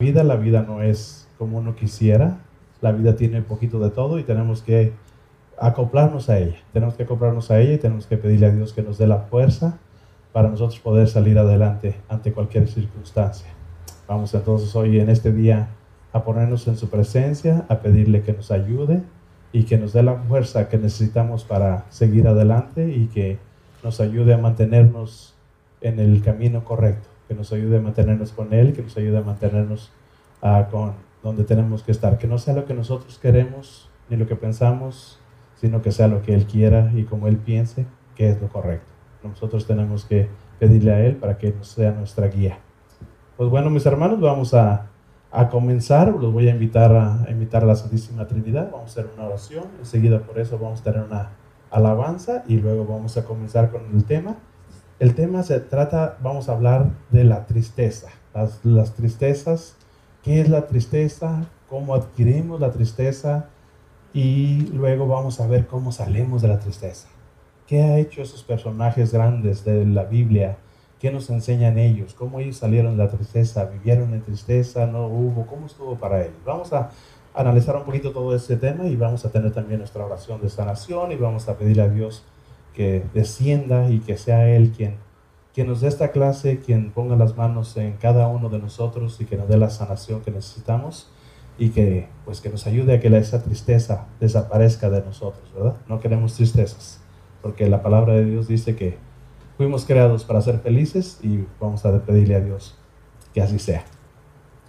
vida, la vida no es como uno quisiera, la vida tiene poquito de todo y tenemos que acoplarnos a ella, tenemos que acoplarnos a ella y tenemos que pedirle a Dios que nos dé la fuerza para nosotros poder salir adelante ante cualquier circunstancia. Vamos entonces hoy en este día a ponernos en su presencia, a pedirle que nos ayude y que nos dé la fuerza que necesitamos para seguir adelante y que nos ayude a mantenernos en el camino correcto, que nos ayude a mantenernos con Él, que nos ayude a mantenernos uh, con donde tenemos que estar, que no sea lo que nosotros queremos ni lo que pensamos, sino que sea lo que Él quiera y como Él piense que es lo correcto. Nosotros tenemos que pedirle a Él para que sea nuestra guía. Pues bueno, mis hermanos, vamos a, a comenzar. Los voy a invitar a, a, invitar a la Santísima Trinidad. Vamos a hacer una oración. Enseguida por eso vamos a tener una alabanza y luego vamos a comenzar con el tema. El tema se trata, vamos a hablar de la tristeza. Las, tristezas, qué es la tristeza, cómo adquirimos la tristeza y luego vamos a ver cómo salimos de la tristeza. ¿Qué ha hecho esos personajes grandes de la Biblia? ¿Qué nos enseñan ellos? ¿Cómo ellos salieron de la tristeza? ¿Vivieron en tristeza? ¿No hubo? ¿Cómo estuvo para ellos? Vamos a analizar un poquito todo este tema y vamos a tener también nuestra oración de sanación y vamos a pedirle a Dios que descienda y que sea Él quien, quien nos dé esta clase, quien ponga las manos en cada uno de nosotros y que nos dé la sanación que necesitamos y que pues que nos ayude a que esa tristeza desaparezca de nosotros, ¿verdad? No queremos tristezas porque la palabra de Dios dice que fuimos creados para ser felices y vamos a pedirle a Dios que así sea.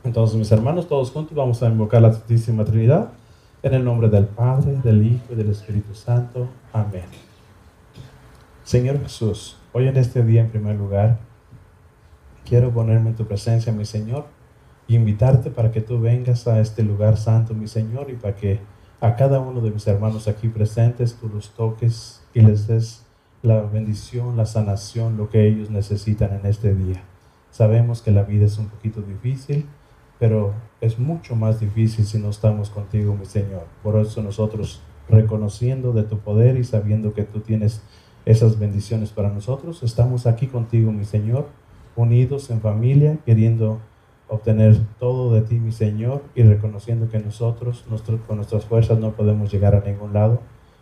Entonces, mis hermanos, todos juntos vamos a invocar la Santísima Trinidad en el nombre del Padre, del Hijo y del Espíritu Santo. Amén. Señor Jesús, hoy en este día, en primer lugar, quiero ponerme en tu presencia, mi Señor, y invitarte para que tú vengas a este lugar santo, mi Señor, y para que a cada uno de mis hermanos aquí presentes tú los toques y les des la bendición, la sanación, lo que ellos necesitan en este día. Sabemos que la vida es un poquito difícil, pero es mucho más difícil si no estamos contigo, mi Señor. Por eso nosotros, reconociendo de tu poder y sabiendo que tú tienes esas bendiciones para nosotros, estamos aquí contigo, mi Señor, unidos en familia, queriendo obtener todo de ti, mi Señor, y reconociendo que nosotros, con nuestras fuerzas, no podemos llegar a ningún lado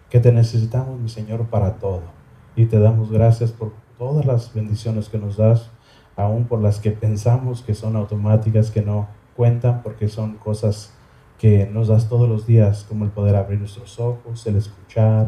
que te necesitamos, mi Señor, para todo. Y te damos gracias por todas las bendiciones que nos das, aún por las que pensamos que son automáticas, que no cuentan, porque son cosas que nos das todos los días, como el poder abrir nuestros ojos, el escuchar,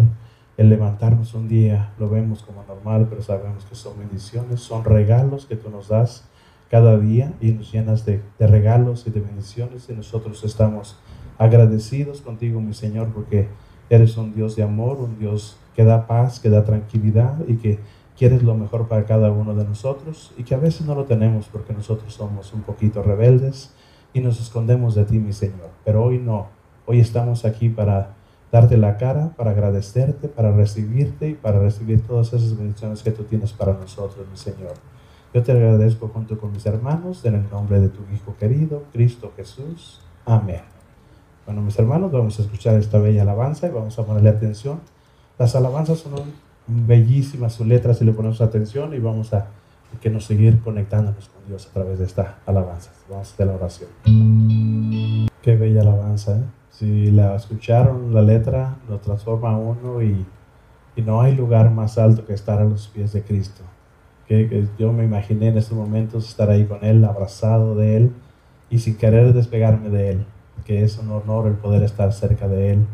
el levantarnos un día, lo vemos como normal, pero sabemos que son bendiciones, son regalos que tú nos das cada día y nos llenas de, regalos y de bendiciones y nosotros estamos agradecidos contigo, mi Señor, porque Eres un Dios de amor, un Dios que da paz, que da tranquilidad y que quieres lo mejor para cada uno de nosotros y que a veces no lo tenemos porque nosotros somos un poquito rebeldes y nos escondemos de ti, mi Señor. Pero hoy no, hoy estamos aquí para darte la cara, para agradecerte, para recibirte y para recibir todas esas bendiciones que tú tienes para nosotros, mi Señor. Yo te agradezco junto con mis hermanos en el nombre de tu Hijo querido, Cristo Jesús. Amén. Bueno, mis hermanos, vamos a escuchar esta bella alabanza y vamos a ponerle atención. Las alabanzas son bellísimas sus letras si le ponemos atención y vamos a que nos seguir conectándonos con Dios a través de esta alabanza. Vamos a hacer la oración. Qué bella alabanza, ¿eh? Si la escucharon, la letra lo transforma a uno y, y, no hay lugar más alto que estar a los pies de Cristo. Que, yo me imaginé en estos momentos estar ahí con Él, abrazado de Él y sin querer despegarme de Él que es un honor el poder estar cerca de Él,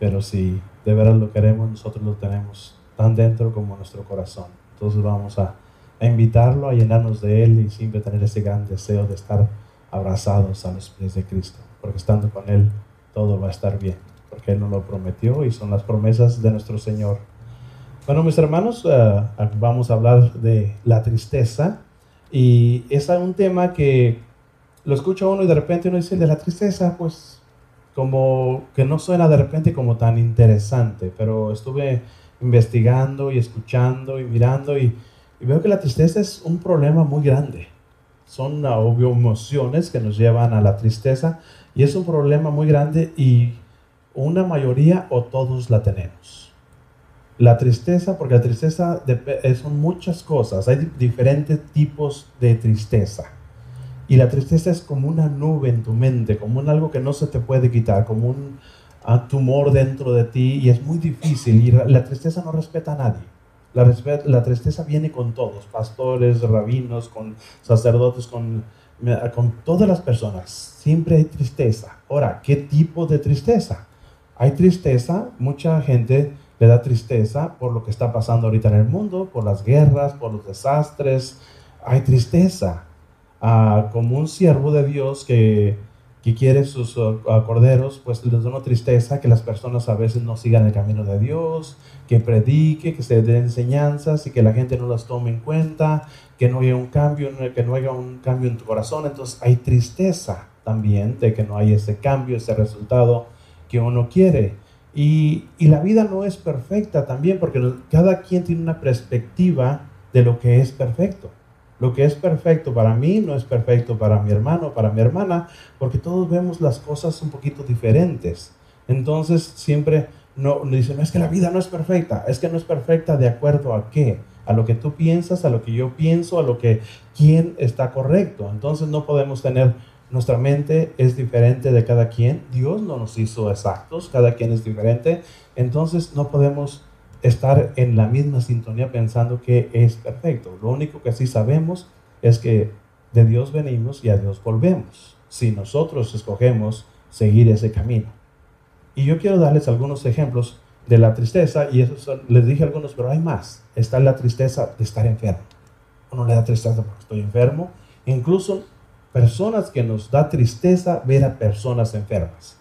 pero si de verdad lo queremos, nosotros lo tenemos tan dentro como nuestro corazón. Entonces vamos a invitarlo a llenarnos de Él y siempre tener ese gran deseo de estar abrazados a los pies de Cristo, porque estando con Él todo va a estar bien, porque Él nos lo prometió y son las promesas de nuestro Señor. Bueno, mis hermanos, uh, vamos a hablar de la tristeza y es un tema que lo escucha uno y de repente uno dice de la tristeza, pues como que no suena de repente como tan interesante, pero estuve investigando y escuchando y mirando y, veo que la tristeza es un problema muy grande. Son obvio emociones que nos llevan a la tristeza y es un problema muy grande y una mayoría o todos la tenemos. La tristeza, porque la tristeza son muchas cosas, hay diferentes tipos de tristeza. Y la tristeza es como una nube en tu mente, como un algo que no se te puede quitar, como un ah, tumor dentro de ti y es muy difícil. Y la tristeza no respeta a nadie. La, la tristeza viene con todos, pastores, rabinos, con sacerdotes, con, con todas las personas. Siempre hay tristeza. Ahora, ¿qué tipo de tristeza? Hay tristeza, mucha gente le da tristeza por lo que está pasando ahorita en el mundo, por las guerras, por los desastres. Hay tristeza. Ah, como un siervo de Dios que, que quiere sus ah, corderos, pues les da una tristeza que las personas a veces no sigan el camino de Dios, que predique, que se den enseñanzas y que la gente no las tome en cuenta, que no haya un cambio, que no haya un cambio en tu corazón. Entonces hay tristeza también de que no hay ese cambio, ese resultado que uno quiere. Y, y la vida no es perfecta también porque cada quien tiene una perspectiva de lo que es perfecto. Lo que es perfecto para mí no es perfecto para mi hermano, para mi hermana, porque todos vemos las cosas un poquito diferentes. Entonces siempre no, dicen, no es que la vida no es perfecta, es que no es perfecta de acuerdo a qué, a lo que tú piensas, a lo que yo pienso, a lo que quién está correcto. Entonces no podemos tener, nuestra mente es diferente de cada quien, Dios no nos hizo exactos, cada quien es diferente, entonces no podemos estar en la misma sintonía pensando que es perfecto. Lo único que sí sabemos es que de Dios venimos y a Dios volvemos, si nosotros escogemos seguir ese camino. Y yo quiero darles algunos ejemplos de la tristeza, y eso les dije algunos, pero hay más. Está la tristeza de estar enfermo. Uno le da tristeza porque estoy enfermo. Incluso personas que nos da tristeza ver a personas enfermas.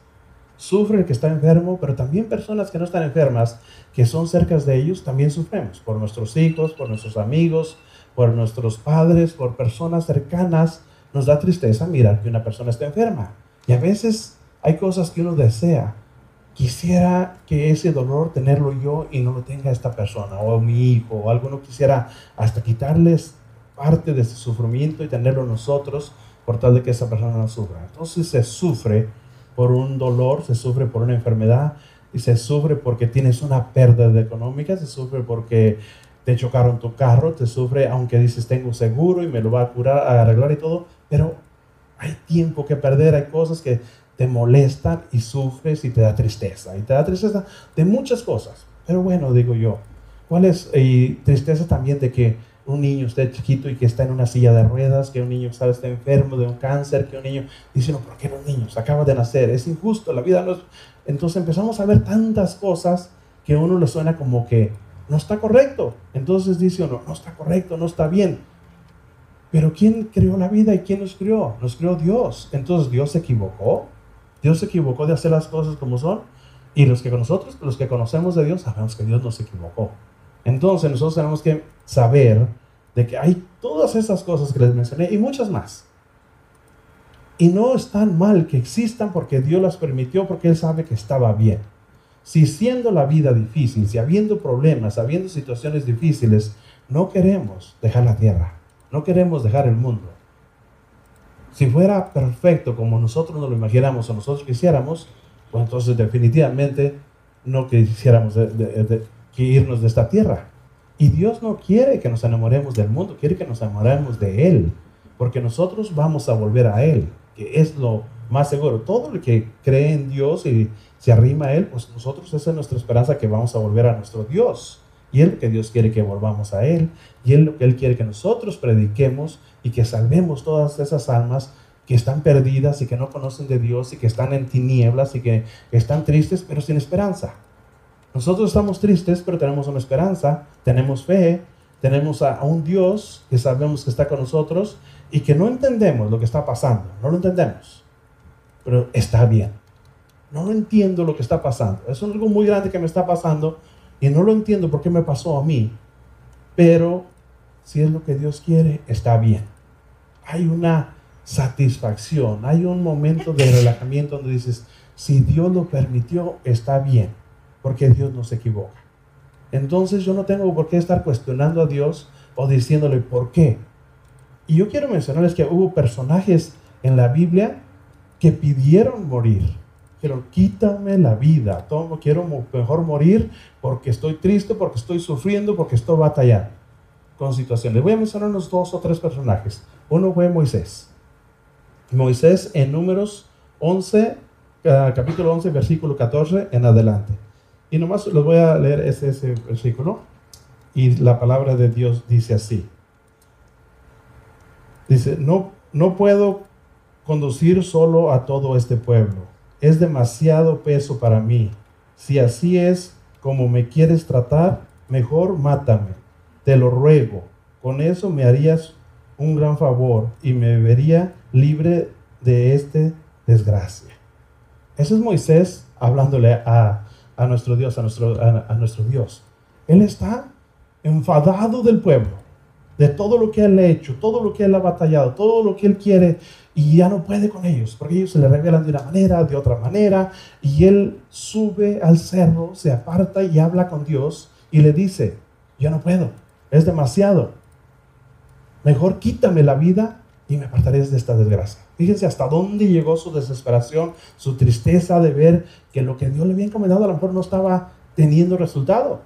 Sufre el que está enfermo, pero también personas que no están enfermas, que son cerca de ellos, también sufrimos. Por nuestros hijos, por nuestros amigos, por nuestros padres, por personas cercanas. Nos da tristeza mirar que una persona está enferma. Y a veces hay cosas que uno desea, quisiera que ese dolor tenerlo yo y no lo tenga esta persona o mi hijo o alguno quisiera hasta quitarles parte de ese sufrimiento y tenerlo nosotros por tal de que esa persona no sufra. Entonces se sufre por un dolor, se sufre por una enfermedad y se sufre porque tienes una pérdida económica, se sufre porque te chocaron tu carro, te sufre aunque dices tengo seguro y me lo va a curar, a arreglar y todo, pero hay tiempo que perder, hay cosas que te molestan y sufres y te da tristeza. Y te da tristeza de muchas cosas. Pero bueno, digo yo, ¿cuál es? Y tristeza también de que un niño esté chiquito y que está en una silla de ruedas, que un niño sabe está enfermo de un cáncer, que un niño dice, no, ¿por qué los niños? Acaba de nacer, es injusto, la vida no es... Entonces empezamos a ver tantas cosas que a uno le suena como que no está correcto. Entonces dice uno, no está correcto, no está bien. Pero ¿quién creó la vida y quién nos creó? Nos creó Dios. Entonces Dios se equivocó. Dios se equivocó de hacer las cosas como son. Y los que nosotros, los que conocemos de Dios, sabemos que Dios no se equivocó. Entonces nosotros tenemos que saber de que hay todas esas cosas que les mencioné y muchas más. Y no es tan mal que existan porque Dios las permitió, porque Él sabe que estaba bien. Si siendo la vida difícil, si habiendo problemas, habiendo situaciones difíciles, no queremos dejar la tierra, no queremos dejar el mundo, si fuera perfecto como nosotros nos lo imaginamos o nosotros quisiéramos, pues entonces definitivamente no quisiéramos irnos de esta tierra. Y Dios no quiere que nos enamoremos del mundo, quiere que nos enamoremos de Él, porque nosotros vamos a volver a Él, que es lo más seguro. Todo el que cree en Dios y se arrima a Él, pues nosotros esa es nuestra esperanza que vamos a volver a nuestro Dios. Y Él que Dios quiere que volvamos a Él. Y Él lo que Él quiere que nosotros prediquemos y que salvemos todas esas almas que están perdidas y que no conocen de Dios y que están en tinieblas y que están tristes pero sin esperanza. Nosotros estamos tristes pero tenemos una esperanza, tenemos fe, tenemos a, un Dios que sabemos que está con nosotros y que no entendemos lo que está pasando, no lo entendemos, pero está bien. No entiendo lo que está pasando. Es algo muy grande que me está pasando y no lo entiendo por qué me pasó a mí, pero si es lo que Dios quiere, está bien. Hay una satisfacción, hay un momento de relajamiento donde dices, si Dios lo permitió, está bien, porque Dios no se equivoca. Entonces yo no tengo por qué estar cuestionando a Dios o diciéndole por qué. Y yo quiero mencionarles que hubo personajes en la Biblia que pidieron morir. Pero quítame la vida. Tomo, quiero mejor morir porque estoy triste, porque estoy sufriendo, porque estoy batallando con situaciones. Voy a mencionar unos dos o tres personajes. Uno fue Moisés. Moisés en números 11, capítulo 11, versículo 14 en adelante. Y nomás les voy a leer ese, ese versículo. Y la palabra de Dios dice así. Dice, no, no puedo conducir solo a todo este pueblo. Es demasiado peso para mí. Si así es como me quieres tratar, mejor mátame. Te lo ruego. Con eso me harías un gran favor y me vería libre de esta desgracia. Ese es Moisés hablándole a, nuestro Dios, a nuestro, a nuestro Dios. Él está enfadado del pueblo, de todo lo que él ha hecho, todo lo que él ha batallado, todo lo que él quiere y ya no puede con ellos, porque ellos se le revelan de una manera, de otra manera, y él sube al cerro, se aparta y habla con Dios y le dice, yo no puedo, es demasiado, mejor quítame la vida y me apartaré de esta desgracia. Fíjense hasta dónde llegó su desesperación, su tristeza de ver que lo que Dios le había encomendado a lo mejor no estaba teniendo resultado.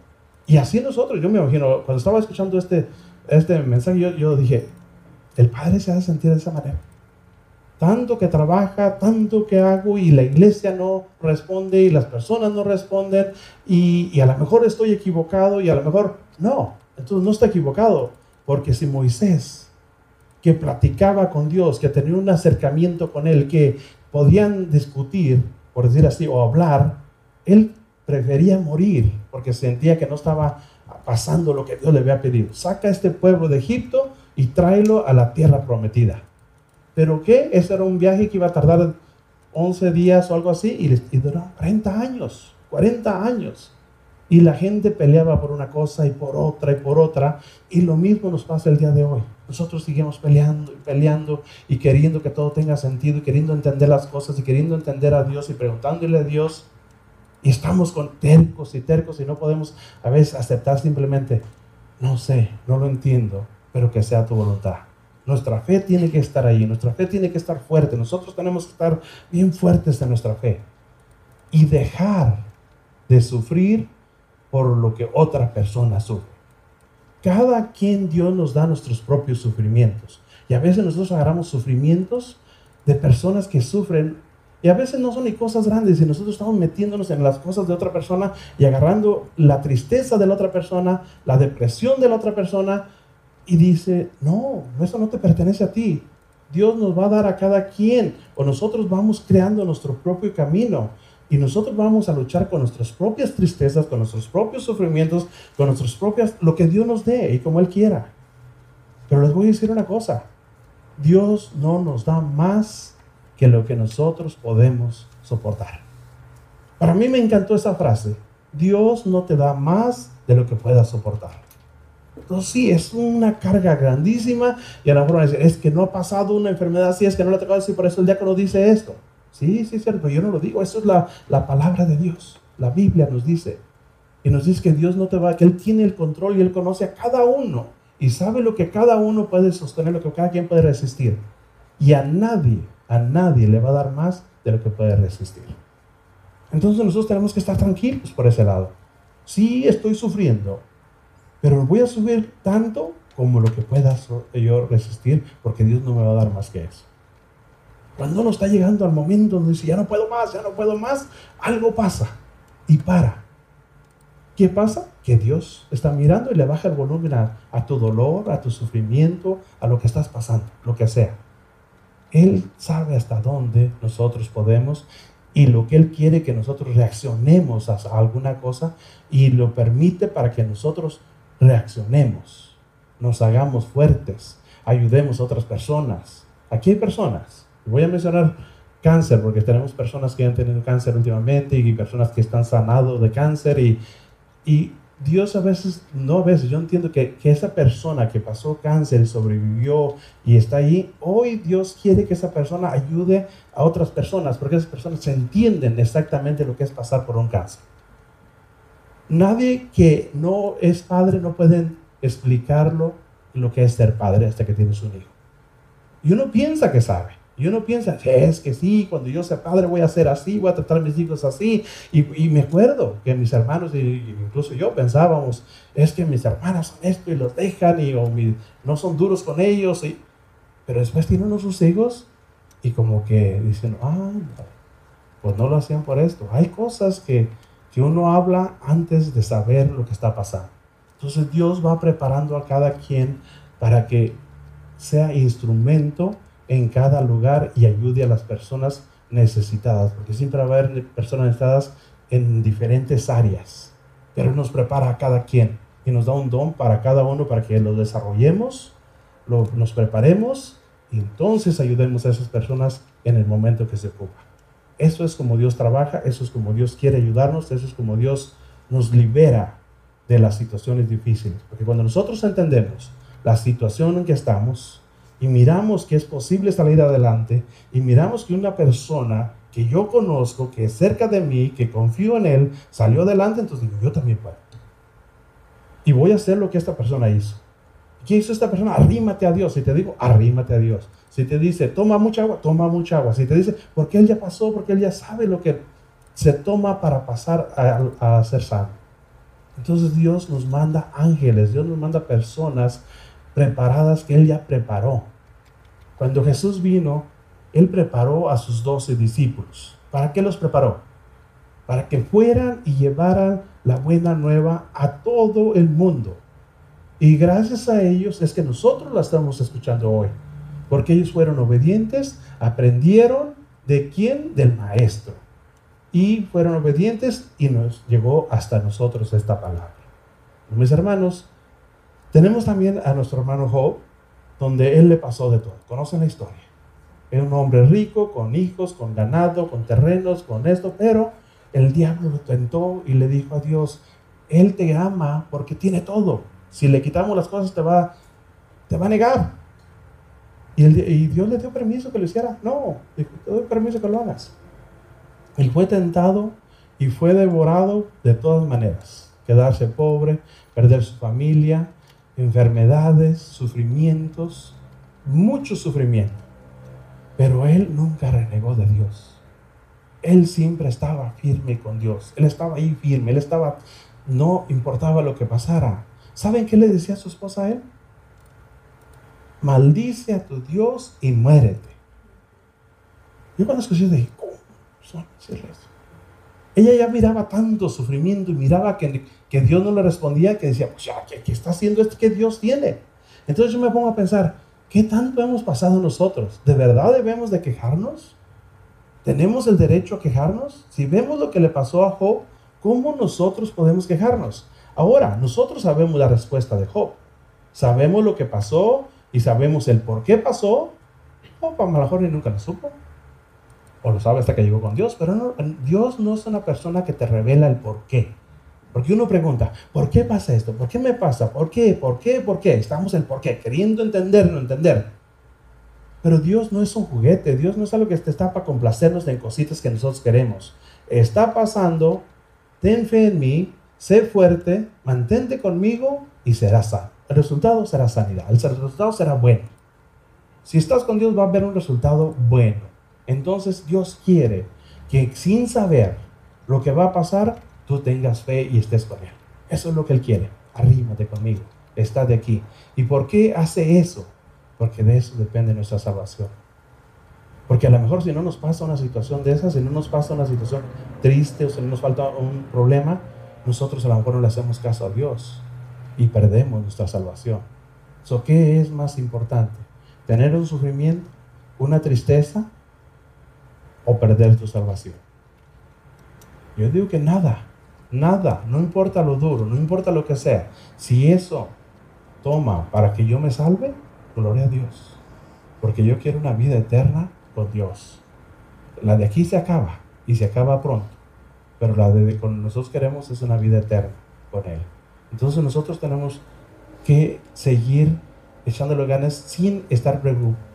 Y así nosotros, yo me imagino, cuando estaba escuchando este, este mensaje, yo, dije, el Padre se ha de sentir de esa manera. Tanto que trabaja, tanto que hago y la iglesia no responde y las personas no responden y, a lo mejor estoy equivocado y a lo mejor no, entonces no está equivocado, porque si Moisés, que platicaba con Dios, que tenía un acercamiento con él, que podían discutir, por decir así, o hablar, él prefería morir porque sentía que no estaba pasando lo que Dios le había pedido. Saca a este pueblo de Egipto y tráelo a la tierra prometida. ¿Pero qué? Ese era un viaje que iba a tardar 11 días o algo así y, duró 40 años, 40 años. Y la gente peleaba por una cosa y por otra y por otra. Y lo mismo nos pasa el día de hoy. Nosotros seguimos peleando y peleando y queriendo que todo tenga sentido y queriendo entender las cosas y queriendo entender a Dios y preguntándole a Dios. Y estamos con tercos y tercos y no podemos a veces aceptar simplemente, no sé, no lo entiendo, pero que sea tu voluntad. Nuestra fe tiene que estar ahí, nuestra fe tiene que estar fuerte. Nosotros tenemos que estar bien fuertes en nuestra fe y dejar de sufrir por lo que otra persona sufre. Cada quien Dios nos da nuestros propios sufrimientos. Y a veces nosotros agarramos sufrimientos de personas que sufren. Y a veces no son ni cosas grandes y nosotros estamos metiéndonos en las cosas de otra persona y agarrando la tristeza de la otra persona, la depresión de la otra persona y dice, no, eso no te pertenece a ti. Dios nos va a dar a cada quien o nosotros vamos creando nuestro propio camino y nosotros vamos a luchar con nuestras propias tristezas, con nuestros propios sufrimientos, con nuestras propias, lo que Dios nos dé y como Él quiera. Pero les voy a decir una cosa, Dios no nos da más que lo que nosotros podemos soportar. Para mí me encantó esa frase, Dios no te da más de lo que puedas soportar. Entonces sí, es una carga grandísima y a lo mejor van a decir, es que no ha pasado una enfermedad así, es que no le ha tocado decir, por eso el diácono dice esto. Sí, sí, es cierto, yo no lo digo, eso es la, la palabra de Dios. La Biblia nos dice. Y nos dice que Dios no te va, que Él tiene el control y Él conoce a cada uno y sabe lo que cada uno puede sostener, lo que cada quien puede resistir. Y a nadie, a nadie le va a dar más de lo que puede resistir. Entonces nosotros tenemos que estar tranquilos por ese lado. Sí estoy sufriendo, pero voy a subir tanto como lo que pueda yo resistir, porque Dios no me va a dar más que eso. Cuando uno está llegando al momento donde dice, ya no puedo más, ya no puedo más, algo pasa y para. ¿Qué pasa? Que Dios está mirando y le baja el volumen a, a, tu dolor, a tu sufrimiento, a lo que estás pasando, lo que sea. Él sabe hasta dónde nosotros podemos y lo que Él quiere que nosotros reaccionemos a alguna cosa y lo permite para que nosotros reaccionemos, nos hagamos fuertes, ayudemos a otras personas. Aquí hay personas, voy a mencionar cáncer, porque tenemos personas que han tenido cáncer últimamente y personas que están sanados de cáncer y, y Dios a veces, no a veces, yo entiendo que, que, esa persona que pasó cáncer sobrevivió y está ahí, hoy Dios quiere que esa persona ayude a otras personas, porque esas personas entienden exactamente lo que es pasar por un cáncer. Nadie que no es padre no puede explicarlo lo que es ser padre hasta que tienes un hijo. Y uno piensa que sabe. Y uno piensa, es que sí, cuando yo sea padre voy a ser así, voy a tratar a mis hijos así. Y, me acuerdo que mis hermanos, y incluso yo pensábamos, es que mis hermanas son esto y los dejan y o no son duros con ellos. Y, pero después tienen unos sus hijos y como que dicen, ah, pues no lo hacían por esto. Hay cosas que, que uno habla antes de saber lo que está pasando. Entonces Dios va preparando a cada quien para que sea instrumento en cada lugar y ayude a las personas necesitadas, porque siempre va a haber personas necesitadas en diferentes áreas, pero nos prepara a cada quien y nos da un don para cada uno para que lo desarrollemos, lo, nos preparemos y entonces ayudemos a esas personas en el momento que se ocupa. Eso es como Dios trabaja, eso es como Dios quiere ayudarnos, eso es como Dios nos libera de las situaciones difíciles. Porque cuando nosotros entendemos la situación en que estamos y miramos que es posible salir adelante y miramos que una persona que yo conozco, que es cerca de mí, que confío en él, salió adelante, entonces digo, yo también puedo. Y voy a hacer lo que esta persona hizo. ¿Qué hizo esta persona? Arrímate a Dios. Si te digo, arrímate a Dios. Si te dice, toma mucha agua, toma mucha agua. Si te dice, porque Él ya pasó, porque Él ya sabe lo que se toma para pasar a, a ser sano. Entonces Dios nos manda ángeles, Dios nos manda personas preparadas que Él ya preparó. Cuando Jesús vino, Él preparó a sus doce discípulos. ¿Para qué los preparó? Para que fueran y llevaran la buena nueva a todo el mundo. Y gracias a ellos es que nosotros la estamos escuchando hoy. Porque ellos fueron obedientes, aprendieron de quién? Del maestro. Y fueron obedientes y nos llegó hasta nosotros esta palabra. Mis hermanos, tenemos también a nuestro hermano Job, donde él le pasó de todo. ¿Conocen la historia? Era un hombre rico, con hijos, con ganado, con terrenos, con esto, pero el diablo lo tentó y le dijo a Dios, Él te ama porque tiene todo. Si le quitamos las cosas te va, te va a negar. Y, y Dios le dio permiso que lo hiciera. No, le dio permiso que lo hagas. Él fue tentado y fue devorado de todas maneras. Quedarse pobre, perder su familia, enfermedades, sufrimientos, mucho sufrimiento. Pero él nunca renegó de Dios. Él siempre estaba firme con Dios. Él estaba ahí firme. Él estaba, no importaba lo que pasara. ¿Saben qué le decía a su esposa a él? Maldice a tu Dios y muérete. Yo cuando escuché dije, ¿cómo? Ella ya miraba tanto sufrimiento y miraba que, que Dios no le respondía, que decía, pues ya, ¿qué, está haciendo esto que Dios tiene? Entonces yo me pongo a pensar, ¿qué tanto hemos pasado nosotros? ¿De verdad debemos de quejarnos? ¿Tenemos el derecho a quejarnos? Si vemos lo que le pasó a Job, ¿cómo nosotros podemos quejarnos? Ahora, nosotros sabemos la respuesta de Job. Sabemos lo que pasó y sabemos el por qué pasó. Lo mejor nunca lo supo o lo sabe hasta que llegó con Dios, pero Dios no es una persona que te revela el por qué. Porque uno pregunta, ¿por qué pasa esto? ¿Por qué me pasa? ¿Por qué? ¿Por qué? ¿Por qué? Estamos en por qué, queriendo entender, no entender. Pero Dios no es un juguete, Dios no es algo que te está para complacernos en cositas que nosotros queremos. Está pasando, ten fe en mí, sé fuerte, mantente conmigo y serás sano. El resultado será sanidad, el resultado será bueno. Si estás con Dios va a haber un resultado bueno. Entonces Dios quiere que sin saber lo que va a pasar, tú tengas fe y estés con Él. Eso es lo que Él quiere. Arrímate conmigo, está de aquí. ¿Y por qué hace eso? Porque de eso depende nuestra salvación. Porque a lo mejor si no nos pasa una situación de esas, si no nos pasa una situación triste o si no nos falta un problema, nosotros a lo mejor no le hacemos caso a Dios y perdemos nuestra salvación. So, ¿Qué es más importante? ¿Tener un sufrimiento, una tristeza o perder tu salvación. Yo digo que nada, nada, no importa lo duro, no importa lo que sea. Si eso toma para que yo me salve, gloria a Dios. Porque yo quiero una vida eterna con Dios. La de aquí se acaba y se acaba pronto. Pero la de con nosotros queremos es una vida eterna con Él. Entonces nosotros tenemos que seguir echándole ganas sin estar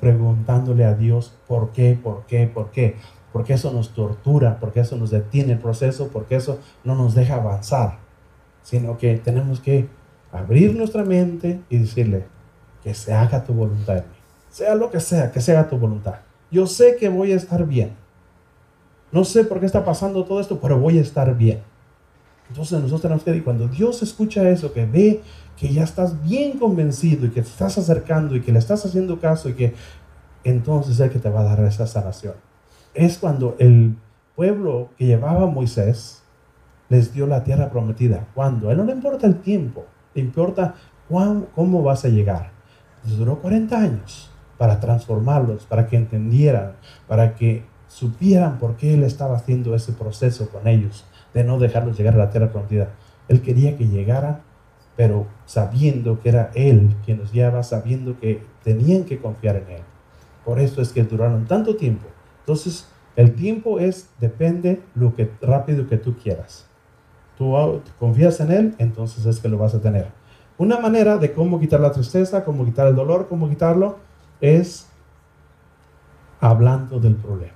preguntándole a Dios por qué, por qué, por qué porque eso nos tortura, porque eso nos detiene el proceso, porque eso no nos deja avanzar, sino que tenemos que abrir nuestra mente y decirle que se haga tu voluntad en mí. Sea lo que sea, que se haga tu voluntad. Yo sé que voy a estar bien. No sé por qué está pasando todo esto, pero voy a estar bien. Entonces nosotros tenemos que, cuando Dios escucha eso, que ve que ya estás bien convencido y que te estás acercando y que le estás haciendo caso y que entonces es el que te va a dar esa sanación. Es cuando el pueblo que llevaba Moisés les dio la tierra prometida. ¿Cuándo? A él no le importa el tiempo, le importa cómo vas a llegar. duró 40 años para transformarlos, para que entendieran, para que supieran por qué él estaba haciendo ese proceso con ellos, de no dejarlos llegar a la tierra prometida. Él quería que llegaran, pero sabiendo que era él quien los guiaba, sabiendo que tenían que confiar en él. Por eso es que duraron tanto tiempo. Entonces, el tiempo es, depende lo que rápido que tú quieras. Tú confías en él, entonces es que lo vas a tener. Una manera de cómo quitar la tristeza, cómo quitar el dolor, cómo quitarlo, es hablando del problema.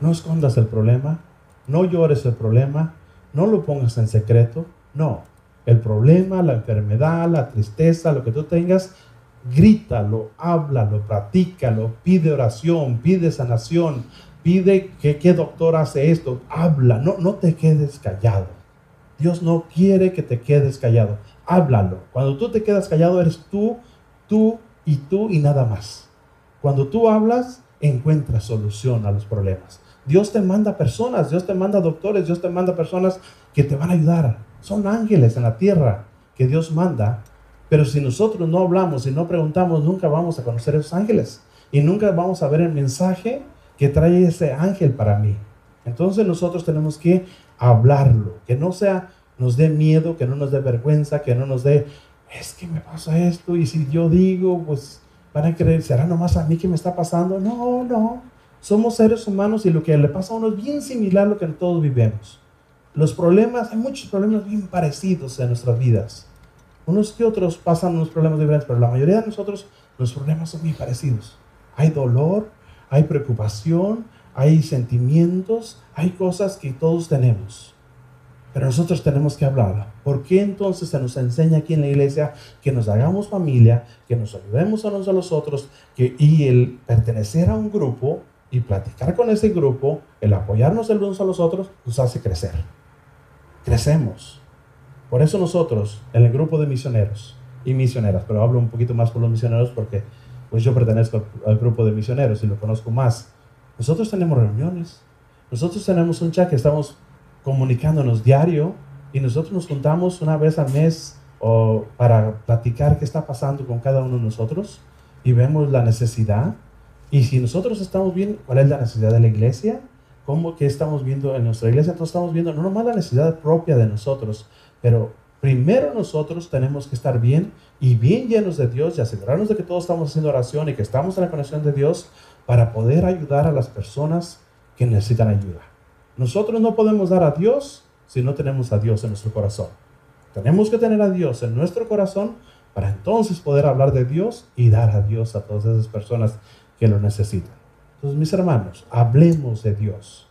No escondas el problema, no llores el problema, no lo pongas en secreto, no. El problema, la enfermedad, la tristeza, lo que tú tengas, grítalo, háblalo, practícalo, pide oración, pide sanación, pide que qué doctor hace esto, habla, no, no te quedes callado. Dios no quiere que te quedes callado, háblalo. Cuando tú te quedas callado eres tú, tú y tú y nada más. Cuando tú hablas, encuentras solución a los problemas. Dios te manda personas, Dios te manda doctores, Dios te manda personas que te van a ayudar. Son ángeles en la tierra que Dios manda pero si nosotros no hablamos y no preguntamos, nunca vamos a conocer a esos ángeles. Y nunca vamos a ver el mensaje que trae ese ángel para mí. Entonces nosotros tenemos que hablarlo. Que no sea, nos dé miedo, que no nos dé vergüenza, que no nos dé, es que me pasa esto. Y si yo digo, pues van a creer, será nomás a mí que me está pasando. No, no. Somos seres humanos y lo que le pasa a uno es bien similar a lo que todos vivimos. Los problemas, hay muchos problemas bien parecidos en nuestras vidas. Unos que otros pasan unos problemas diferentes, pero la mayoría de nosotros los problemas son muy parecidos. Hay dolor, hay preocupación, hay sentimientos, hay cosas que todos tenemos. Pero nosotros tenemos que hablar. ¿Por qué entonces se nos enseña aquí en la iglesia que nos hagamos familia, que nos ayudemos a unos a los otros, que, y el pertenecer a un grupo y platicar con ese grupo, el apoyarnos el unos a los otros, nos hace crecer? Crecemos. Por eso nosotros, en el grupo de misioneros y misioneras, pero hablo un poquito más por los misioneros porque pues yo pertenezco al grupo de misioneros y lo conozco más. Nosotros tenemos reuniones, nosotros tenemos un chat que estamos comunicándonos diario y nosotros nos juntamos una vez al mes o para platicar qué está pasando con cada uno de nosotros y vemos la necesidad. Y si nosotros estamos bien, ¿cuál es la necesidad de la iglesia? ¿Cómo que estamos viendo en nuestra iglesia? Entonces estamos viendo no nomás la necesidad propia de nosotros, pero primero nosotros tenemos que estar bien y bien llenos de Dios y asegurarnos de que todos estamos haciendo oración y que estamos en la conexión de Dios para poder ayudar a las personas que necesitan ayuda. Nosotros no podemos dar a Dios si no tenemos a Dios en nuestro corazón. Tenemos que tener a Dios en nuestro corazón para entonces poder hablar de Dios y dar a Dios a todas esas personas que lo necesitan. Entonces, mis hermanos, hablemos de Dios.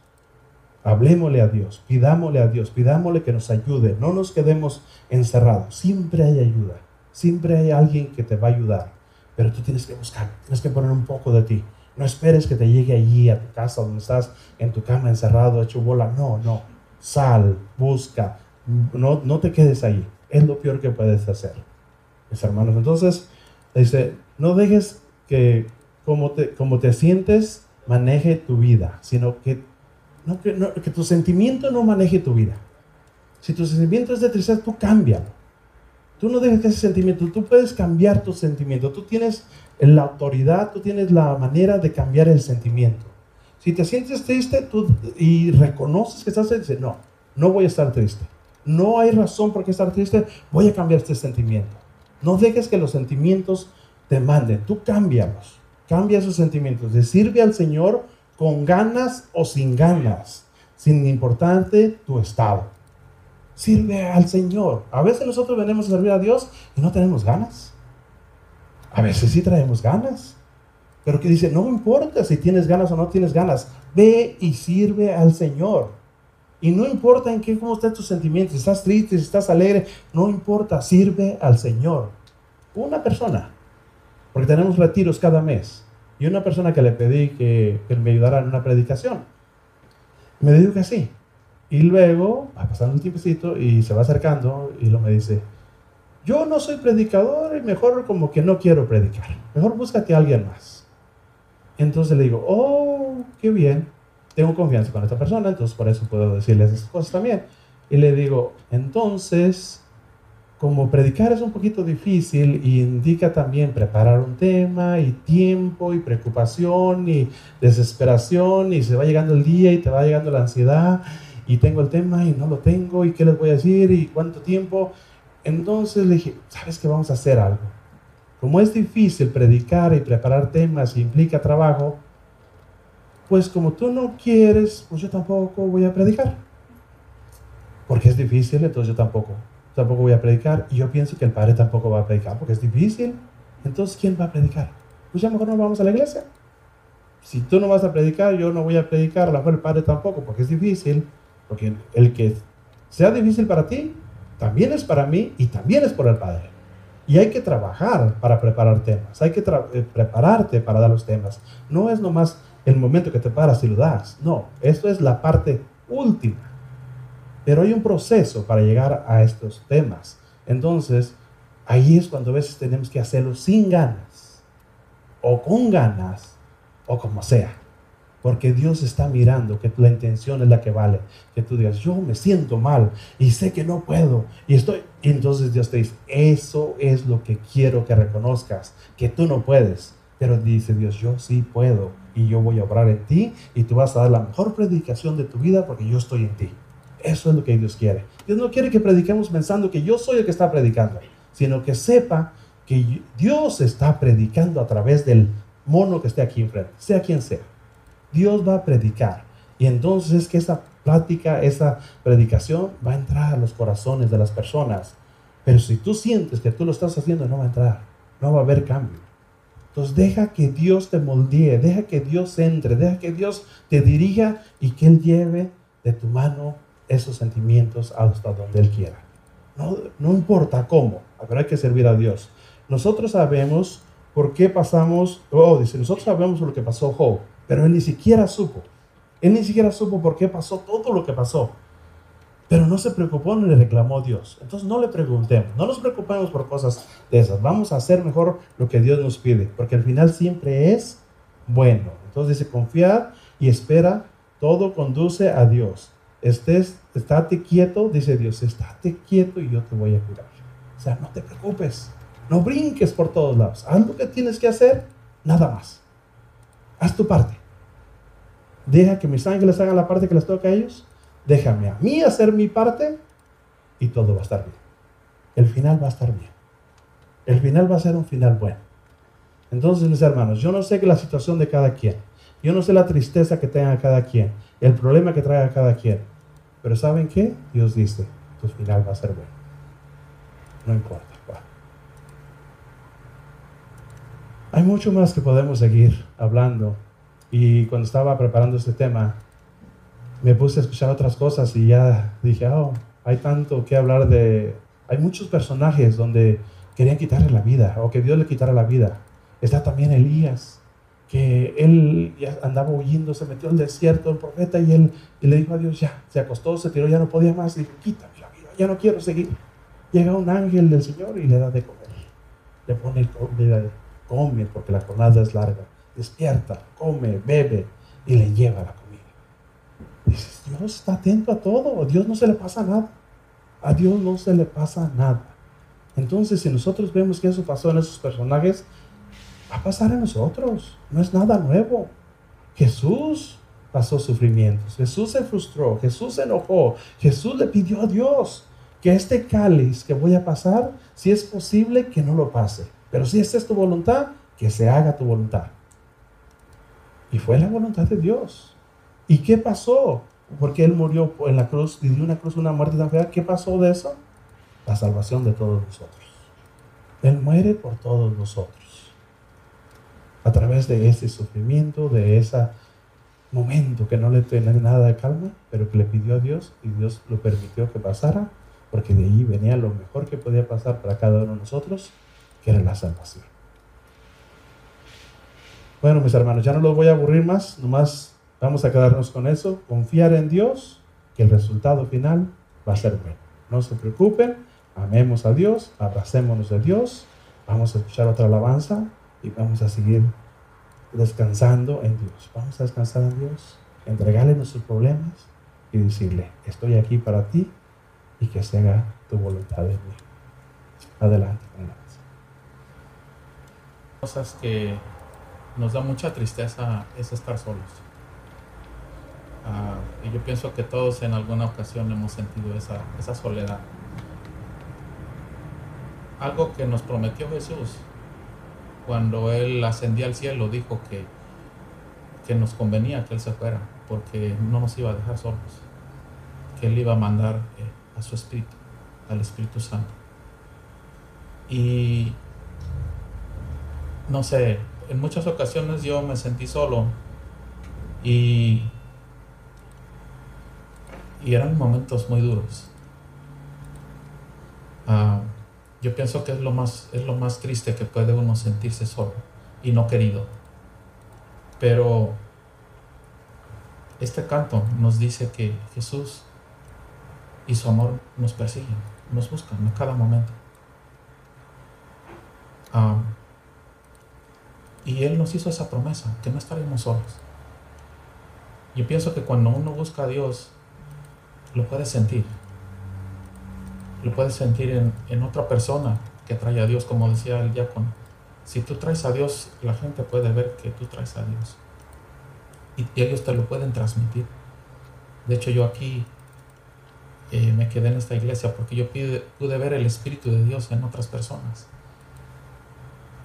Hablemosle a Dios, pidámosle a Dios, pidámosle que nos ayude, no nos quedemos encerrados. Siempre hay ayuda, siempre hay alguien que te va a ayudar, pero tú tienes que buscar, tienes que poner un poco de ti. No esperes que te llegue allí a tu casa donde estás en tu cama encerrado, hecho bola. No, no. Sal, busca, no, no te quedes ahí. Es lo peor que puedes hacer, mis hermanos. Entonces, dice, no dejes que como te, como te sientes maneje tu vida, sino que que, tu sentimiento no maneje tu vida. Si tu sentimiento es de tristeza, tú cámbialo. Tú no dejes que ese sentimiento, tú puedes cambiar tu sentimiento. Tú tienes la autoridad, tú tienes la manera de cambiar el sentimiento. Si te sientes triste y reconoces que estás triste, no, no voy a estar triste. No hay razón por qué estar triste, voy a cambiar este sentimiento. No dejes que los sentimientos te manden, tú cámbialos. Cambia esos sentimientos. De sirve al Señor con ganas o sin ganas, sin importante tu estado. Sirve al Señor. A veces nosotros venimos a servir a Dios y no tenemos ganas. A veces sí traemos ganas. Pero que dice, no importa si tienes ganas o no tienes ganas, ve y sirve al Señor. Y no importa en qué, cómo estén tus sentimientos, si estás triste, si estás alegre, no importa, sirve al Señor. Una persona, porque tenemos retiros cada mes y una persona que le pedí que, me ayudara en una predicación. Me dijo que sí. Y luego va pasando un tiempecito y se va acercando y lo me dice, yo no soy predicador y mejor como que no quiero predicar. Mejor búscate a alguien más. Entonces le digo, oh, qué bien, tengo confianza con esta persona, entonces por eso puedo decirles esas cosas también. Y le digo, entonces, como predicar es un poquito difícil y indica también preparar un tema y tiempo y preocupación y desesperación y se va llegando el día y te va llegando la ansiedad y tengo el tema y no lo tengo y qué les voy a decir y cuánto tiempo. Entonces le dije, ¿sabes qué? Vamos a hacer algo. Como es difícil predicar y preparar temas y implica trabajo, pues como tú no quieres, pues yo tampoco voy a predicar. Porque es difícil, entonces yo tampoco tampoco voy a predicar. Y yo pienso que el Padre tampoco va a predicar porque es difícil. Entonces, ¿quién va a predicar? Pues ya mejor no vamos a la iglesia. Si tú no vas a predicar, yo no voy a predicar, a lo mejor el Padre tampoco, porque es difícil. Porque el que sea difícil para ti, también es para mí y también es por el Padre. Y hay que trabajar para preparar temas, hay que eh, prepararte para dar los temas. No es nomás el momento que te paras y lo das, no, esto es la parte última. Pero hay un proceso para llegar a estos temas. Entonces, ahí es cuando a veces tenemos que hacerlo sin ganas, o con ganas, o como sea. Porque Dios está mirando que la intención es la que vale. Que tú digas, yo me siento mal y sé que no puedo. Y estoy. entonces Dios te dice, eso es lo que quiero que reconozcas, que tú no puedes. Pero dice Dios, yo sí puedo y yo voy a obrar en ti y tú vas a dar la mejor predicación de tu vida porque yo estoy en ti. Eso es lo que Dios quiere. Dios no quiere que prediquemos pensando que yo soy el que está predicando, sino que sepa que Dios está predicando a través del mono que esté aquí enfrente, sea quien sea. Dios va a predicar. Y entonces es que esa plática, esa predicación va a entrar a los corazones de las personas. Pero si tú sientes que tú lo estás haciendo, no va a entrar. No va a haber cambio. Entonces deja que Dios te moldee, deja que Dios entre, deja que Dios te dirija y que Él lleve de tu mano esos sentimientos hasta donde Él quiera. No, no importa cómo, hay que servir a Dios. Nosotros sabemos por qué pasamos, oh, dice, nosotros sabemos lo que pasó Job, pero él ni siquiera supo. Él ni siquiera supo por qué pasó todo lo que pasó. Pero no se preocupó ni le reclamó a Dios. Entonces no le preguntemos, no nos preocupemos por cosas de esas. Vamos a hacer mejor lo que Dios nos pide, porque al final siempre es bueno. Entonces dice, confiar y espera, todo conduce a Dios estés, estate quieto, dice Dios, estate quieto y yo te voy a curar. O sea, no te preocupes, no brinques por todos lados. Haz lo que tienes que hacer, nada más. Haz tu parte. Deja que mis ángeles hagan la parte que les toca a ellos. Déjame a mí hacer mi parte y todo va a estar bien. El final va a estar bien. El final va a ser un final bueno. Entonces, mis hermanos, yo no sé la situación de cada quien. Yo no sé la tristeza que tenga cada quien el problema que trae a cada quien. Pero ¿saben qué? Dios dice, tu final va a ser bueno. No importa Hay mucho más que podemos seguir hablando. Y cuando estaba preparando este tema, me puse a escuchar otras cosas y ya dije, oh, hay tanto que hablar de... Hay muchos personajes donde querían quitarle la vida o que Dios le quitara la vida. Está también Elías, que él ya andaba huyendo, se metió al desierto, el profeta, y él y le dijo a Dios, ya, se acostó, se tiró, ya no podía más, y dijo, quítame la vida, ya no quiero seguir. Llega un ángel del Señor y le da de comer. Le pone comida, come, porque la jornada es larga. Despierta, come, bebe, y le lleva la comida. Dios está atento a todo, a Dios no se le pasa nada. A Dios no se le pasa nada. Entonces, si nosotros vemos que eso pasó en esos personajes, va a pasar a nosotros. No es nada nuevo. Jesús pasó sufrimientos. Jesús se frustró. Jesús se enojó. Jesús le pidió a Dios que este cáliz que voy a pasar, si es posible, que no lo pase. Pero si esta es tu voluntad, que se haga tu voluntad. Y fue la voluntad de Dios. ¿Y qué pasó? Porque Él murió en la cruz y dio una cruz, una muerte tan fea. ¿Qué pasó de eso? La salvación de todos nosotros. Él muere por todos nosotros a través de ese sufrimiento, de ese momento que no le tenía nada de calma, pero que le pidió a Dios y Dios lo permitió que pasara, porque de ahí venía lo mejor que podía pasar para cada uno de nosotros, que era la salvación. Bueno, mis hermanos, ya no los voy a aburrir más, nomás vamos a quedarnos con eso, confiar en Dios, que el resultado final va a ser bueno. No se preocupen, amemos a Dios, abracémonos de Dios, vamos a escuchar otra alabanza y vamos a seguir descansando en Dios. Vamos a descansar en Dios, entregarle nuestros problemas y decirle, estoy aquí para ti y que se haga tu voluntad en mí. Adelante Cosas que nos da mucha tristeza es estar solos. Ah, y yo pienso que todos en alguna ocasión hemos sentido esa, esa soledad. Algo que nos prometió Jesús cuando Él ascendía al cielo, dijo que, que nos convenía que Él se fuera, porque no nos iba a dejar solos, que Él iba a mandar eh, a su Espíritu, al Espíritu Santo. Y no sé, en muchas ocasiones yo me sentí solo y, y eran momentos muy duros. Ah, yo pienso que es lo más, es lo más triste que puede uno sentirse solo y no querido. Pero este canto nos dice que Jesús y su amor nos persiguen, nos buscan en cada momento. Y Él nos hizo esa promesa, que no estaremos solos. Yo pienso que cuando uno busca a Dios, lo puede sentir. Lo puedes sentir en, otra persona que trae a Dios, como decía el diácono. Si tú traes a Dios, la gente puede ver que tú traes a Dios. Y, ellos te lo pueden transmitir. De hecho, yo aquí eh, me quedé en esta iglesia porque yo pude ver el Espíritu de Dios en otras personas.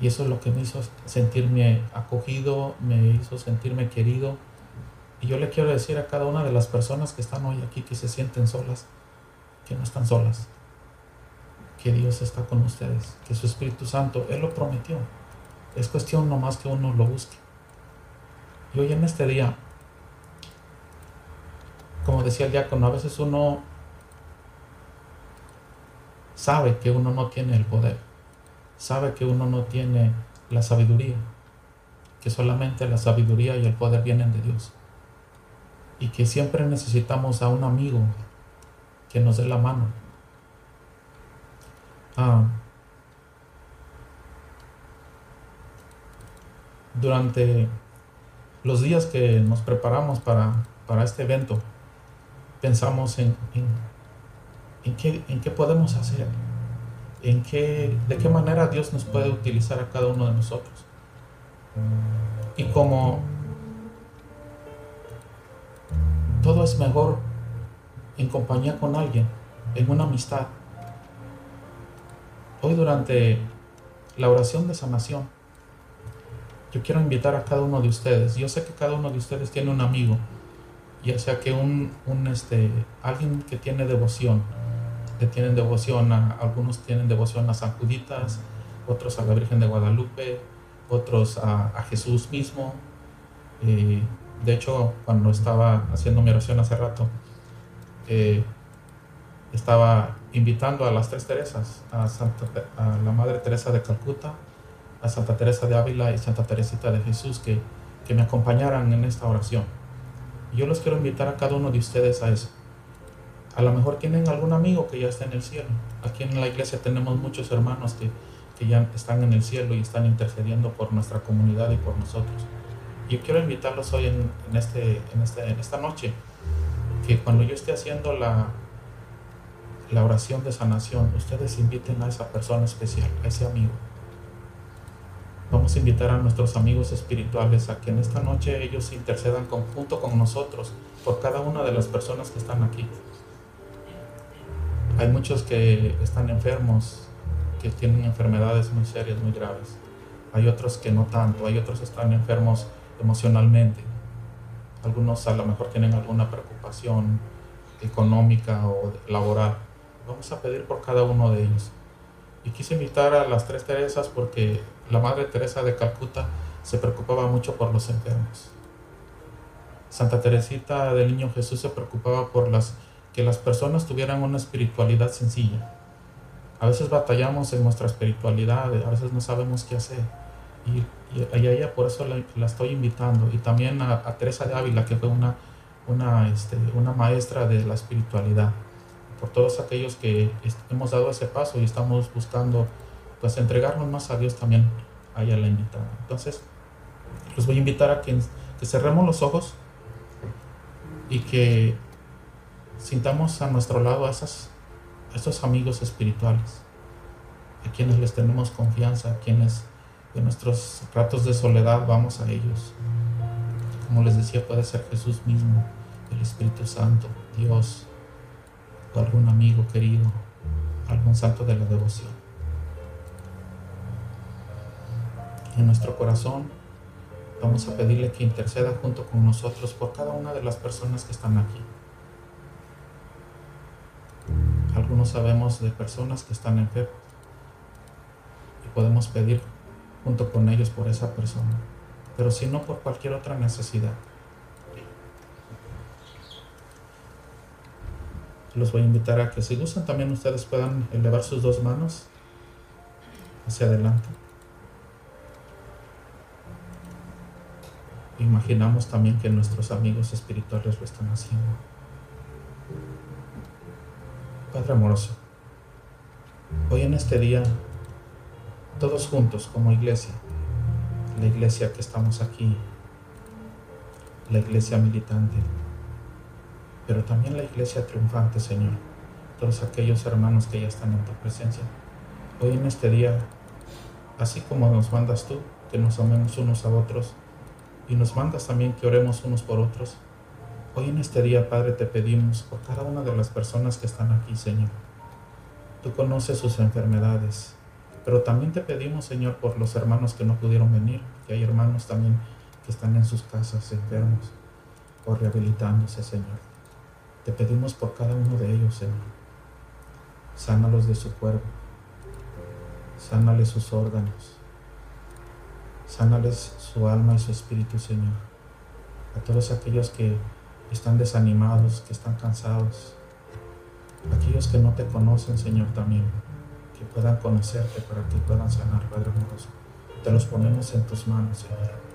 Y eso es lo que me hizo sentirme acogido, me hizo sentirme querido. Y yo le quiero decir a cada una de las personas que están hoy aquí, que se sienten solas, que no están solas, que Dios está con ustedes, que su Espíritu Santo, Él lo prometió. Es cuestión nomás que uno lo busque. Y hoy en este día, como decía el diácono, a veces uno sabe que uno no tiene el poder sabe que uno no tiene la sabiduría, que solamente la sabiduría y el poder vienen de Dios. Y que siempre necesitamos a un amigo que nos dé la mano. Ah, durante los días que nos preparamos para, este evento, pensamos en, en, qué, en qué podemos hacer en qué, de qué manera Dios nos puede utilizar a cada uno de nosotros. Y como todo es mejor en compañía con alguien, en una amistad. Hoy durante la oración de sanación, yo quiero invitar a cada uno de ustedes. Yo sé que cada uno de ustedes tiene un amigo, ya sea que un, un este, alguien que tiene devoción, tienen devoción a, algunos tienen devoción a San Juditas, otros a la Virgen de Guadalupe, otros a, Jesús mismo. Eh, de hecho, cuando estaba haciendo mi oración hace rato, eh, estaba invitando a las tres Teresas, a, Santa, a la Madre Teresa de Calcuta, a Santa Teresa de Ávila y Santa Teresita de Jesús que, que me acompañaran en esta oración. yo los quiero invitar a cada uno de ustedes a eso a lo mejor tienen algún amigo que ya está en el cielo. Aquí en la iglesia tenemos muchos hermanos que, ya están en el cielo y están intercediendo por nuestra comunidad y por nosotros. Yo quiero invitarlos hoy en, este, en, este, en esta noche, que cuando yo esté haciendo la, la oración de sanación, ustedes inviten a esa persona especial, a ese amigo. Vamos a invitar a nuestros amigos espirituales a que en esta noche ellos intercedan junto con nosotros por cada una de las personas que están aquí. Hay muchos que están enfermos, que tienen enfermedades muy serias, muy graves. Hay otros que no tanto, hay otros que están enfermos emocionalmente. Algunos a lo mejor tienen alguna preocupación económica o laboral. Vamos a pedir por cada uno de ellos. Y quise invitar a las tres Teresas porque la Madre Teresa de Calcuta se preocupaba mucho por los enfermos. Santa Teresita del Niño Jesús se preocupaba por las que las personas tuvieran una espiritualidad sencilla. A veces batallamos en nuestra espiritualidad, a veces no sabemos qué hacer. Y, a ella por eso la, estoy invitando. Y también a, Teresa de Ávila, que fue una, una, este, una maestra de la espiritualidad. Por todos aquellos que hemos dado ese paso y estamos buscando pues entregarnos más a Dios también, a ella la invitada. Entonces, los voy a invitar a que, cerremos los ojos y que sintamos a nuestro lado a, esas, a esos amigos espirituales, a quienes les tenemos confianza, a quienes en nuestros ratos de soledad vamos a ellos. Como les decía, puede ser Jesús mismo, el Espíritu Santo, Dios, o algún amigo querido, algún santo de la devoción. En nuestro corazón vamos a pedirle que interceda junto con nosotros por cada una de las personas que están aquí. Algunos sabemos de personas que están enfermos y podemos pedir junto con ellos por esa persona, pero si no por cualquier otra necesidad. Los voy a invitar a que si gustan también ustedes puedan elevar sus dos manos hacia adelante. Imaginamos también que nuestros amigos espirituales lo están haciendo. Padre amoroso, hoy en este día, todos juntos como iglesia, la iglesia que estamos aquí, la iglesia militante, pero también la iglesia triunfante, Señor, todos aquellos hermanos que ya están en tu presencia, hoy en este día, así como nos mandas tú, que nos amemos unos a otros, y nos mandas también que oremos unos por otros, Hoy en este día, Padre, te pedimos por cada una de las personas que están aquí, Señor. Tú conoces sus enfermedades, pero también te pedimos, Señor, por los hermanos que no pudieron venir, que hay hermanos también que están en sus casas enfermos o rehabilitándose, Señor. Te pedimos por cada uno de ellos, Señor. Sánalos de su cuerpo. Sánales sus órganos. Sánales su alma y su espíritu, Señor. A todos aquellos que están desanimados, que están cansados. Aquellos que no te conocen, Señor, también, que puedan conocerte para que puedan sanar, Padre amoroso. Te los ponemos en tus manos, Señor.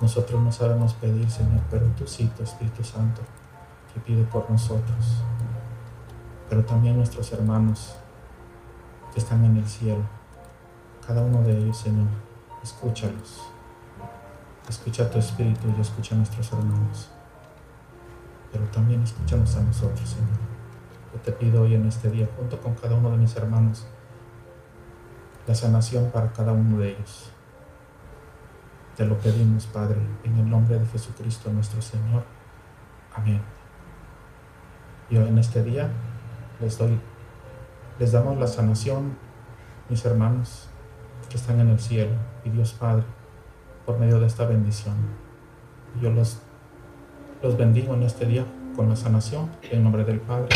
Nosotros no sabemos pedir, Señor, pero tú sí, tu Espíritu Santo, que pide por nosotros. Pero también nuestros hermanos que están en el cielo. Cada uno de ellos, Señor, escúchalos. Escucha tu espíritu y escucha a nuestros hermanos. Pero también escúchanos a nosotros, Señor. Yo te pido hoy en este día, junto con cada uno de mis hermanos, la sanación para cada uno de ellos. Te lo pedimos, Padre, en el nombre de Jesucristo nuestro Señor. Amén. Y hoy en este día les doy, les damos la sanación, mis hermanos que están en el cielo, y Dios Padre por medio de esta bendición. Yo los, los bendigo en este día con la sanación en nombre del Padre,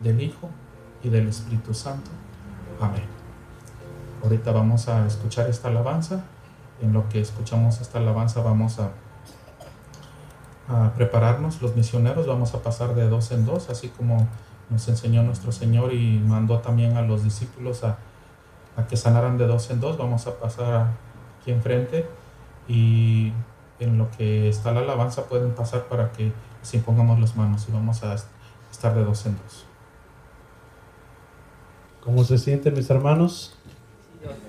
del Hijo y del Espíritu Santo. Amén. Ahorita vamos a escuchar esta alabanza. En lo que escuchamos esta alabanza vamos a, prepararnos los misioneros. Vamos a pasar de dos en dos, así como nos enseñó nuestro Señor y mandó también a los discípulos a, a que sanaran de dos en dos. Vamos a pasar aquí enfrente y en lo que está la alabanza pueden pasar para que se impongamos las manos y vamos a estar de dos en dos. ¿Cómo se sienten mis hermanos?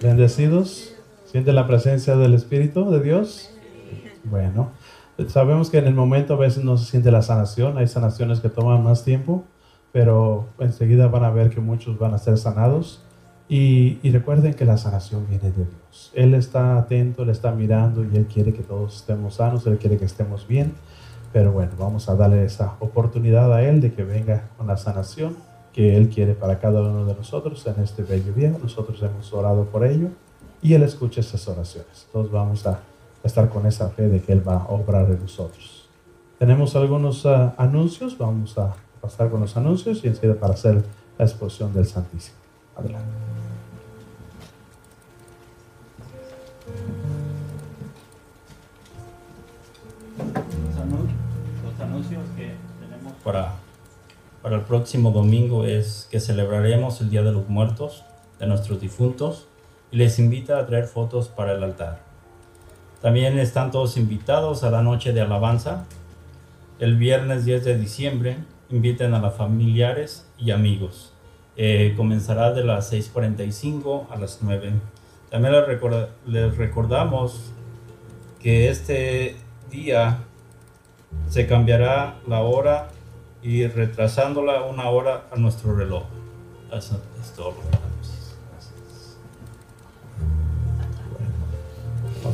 Bendecidos. ¿Siente la presencia del Espíritu de Dios? Bueno, sabemos que en el momento a veces no se siente la sanación, hay sanaciones que toman más tiempo, pero enseguida van a ver que muchos van a ser sanados y, recuerden que la sanación viene de Dios. Él está atento, Él está mirando y Él quiere que todos estemos sanos, Él quiere que estemos bien. Pero bueno, vamos a darle esa oportunidad a Él de que venga con la sanación que Él quiere para cada uno de nosotros en este bello día. Nosotros hemos orado por ello y Él escucha esas oraciones. Todos vamos a estar con esa fe de que Él va a obrar en nosotros. Tenemos algunos ah, anuncios, vamos a pasar con los anuncios y enseguida para hacer la exposición del Santísimo. Adelante. Los anuncios que tenemos para, para el próximo domingo es que celebraremos el Día de los Muertos de nuestros difuntos y les invita a traer fotos para el altar. También están todos invitados a la noche de alabanza. El viernes 10 de diciembre inviten a los familiares y amigos. Eh, comenzará de las 6.45 a las 9 También les, les recordamos que este día se cambiará la hora y retrasándola una hora a nuestro reloj. Eso es todo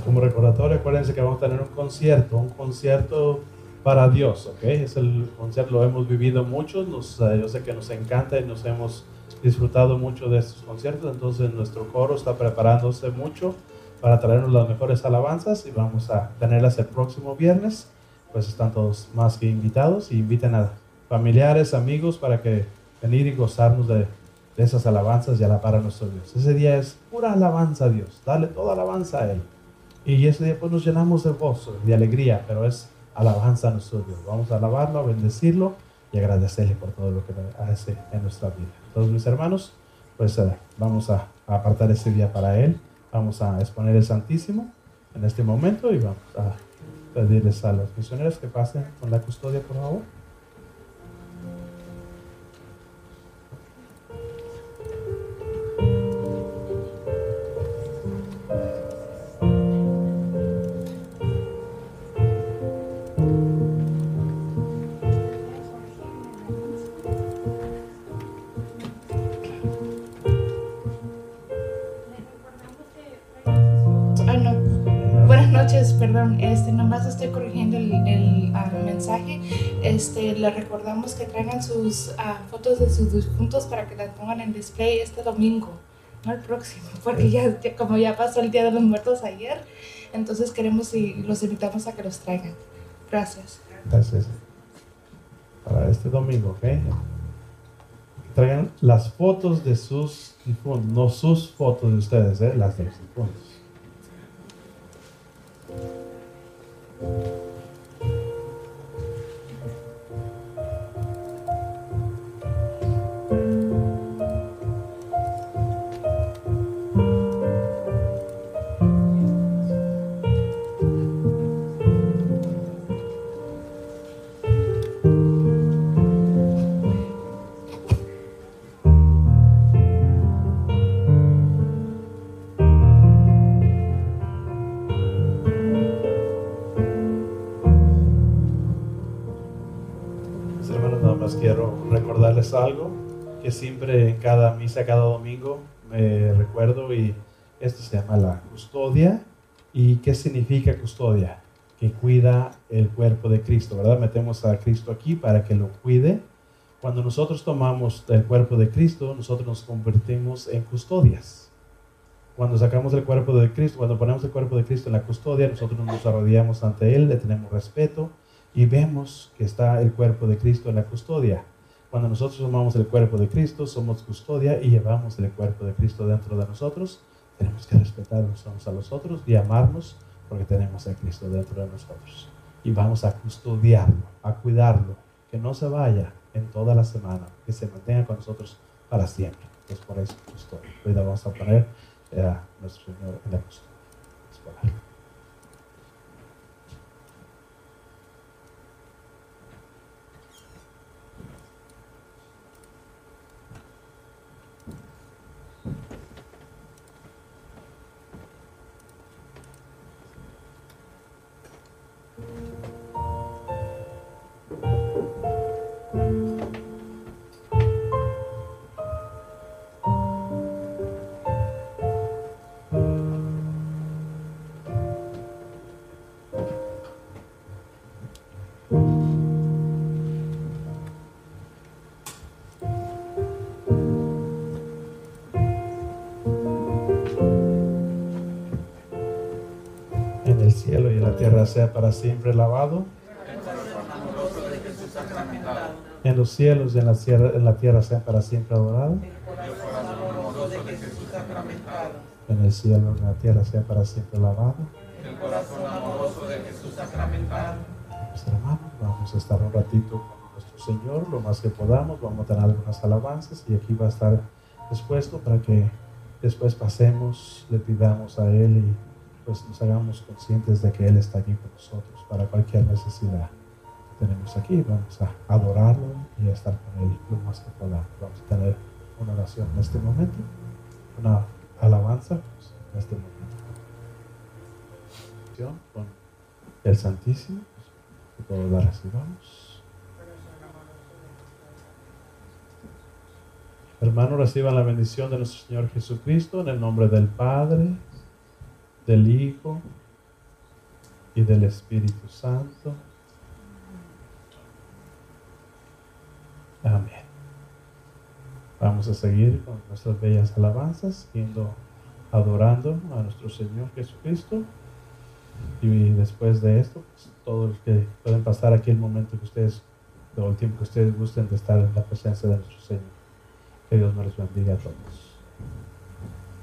Como recordatorio, acuérdense que vamos a tener un concierto, un concierto para Dios, ¿ok? Es el concierto, lo hemos vivido muchos, nos, yo sé que nos encanta y nos hemos disfrutado mucho de estos conciertos, entonces nuestro coro está preparándose mucho para traernos las mejores alabanzas y vamos a tenerlas el próximo viernes, pues están todos más que invitados y inviten a familiares, amigos para que venir y gozarnos de, de esas alabanzas y alabar a nuestro Dios. Ese día es pura alabanza a Dios, dale toda alabanza a Él. Y ese día pues nos llenamos de gozo, de alegría, pero es alabanza a nuestro Dios. Vamos a alabarlo, a bendecirlo y agradecerle por todo lo que hace en nuestra vida. Todos mis hermanos, pues eh, vamos a, apartar ese día para Él. Vamos a exponer el Santísimo en este momento y vamos a pedirles a los misioneros que pasen con la custodia, por favor. Perdón, este, nomás estoy corrigiendo el, mensaje. Este, le recordamos que traigan sus ah, fotos de sus difuntos para que las pongan en display este domingo, no el próximo, porque ya, como ya pasó el Día de los Muertos ayer, entonces queremos y los invitamos a que los traigan. Gracias. Gracias. Para este domingo, ¿ok? Traigan las fotos de sus difuntos, no sus fotos de ustedes, ¿eh? las de los difuntos. Thank you. Siempre en cada misa, cada domingo me recuerdo y esto se llama la custodia. ¿Y qué significa custodia? Que cuida el cuerpo de Cristo, ¿verdad? Metemos a Cristo aquí para que lo cuide. Cuando nosotros tomamos el cuerpo de Cristo, nosotros nos convertimos en custodias. Cuando sacamos el cuerpo de Cristo, cuando ponemos el cuerpo de Cristo en la custodia, nosotros nos arrodillamos ante Él, le tenemos respeto y vemos que está el cuerpo de Cristo en la custodia. Cuando nosotros tomamos el cuerpo de Cristo, somos custodia y llevamos el cuerpo de Cristo dentro de nosotros. Tenemos que respetarnos unos a los otros y amarnos porque tenemos a Cristo dentro de nosotros. Y vamos a custodiarlo, a cuidarlo, que no se vaya en toda la semana, que se mantenga con nosotros para siempre. Es por eso custodia. Hoy vamos a poner a nuestro Señor en la custodia. Sea para siempre lavado. En los cielos y en la tierra, en la tierra sea para siempre adorado. En el cielo y en la tierra sea para siempre lavado. El corazón amoroso de Jesús sacramentado. vamos a estar un ratito con nuestro Señor, lo más que podamos. Vamos a tener algunas alabanzas y aquí va a estar dispuesto para que después pasemos, le pidamos a Él y pues nos hagamos conscientes de que Él está aquí con nosotros para cualquier necesidad que tenemos aquí. Vamos a adorarlo y a estar con Él lo más que podamos. Vamos a tener una oración en este momento, una alabanza. Pues, en este momento. Con el Santísimo, que todos la recibamos. Hermanos, reciban la bendición de nuestro Señor Jesucristo en el nombre del Padre, del Hijo y del Espíritu Santo. Amén. Vamos a seguir con nuestras bellas alabanzas, yendo adorando a nuestro Señor Jesucristo. Y después de esto, pues, todos los que pueden pasar aquí el momento que ustedes, todo el tiempo que ustedes gusten de estar en la presencia de nuestro Señor. Que Dios nos los bendiga a todos.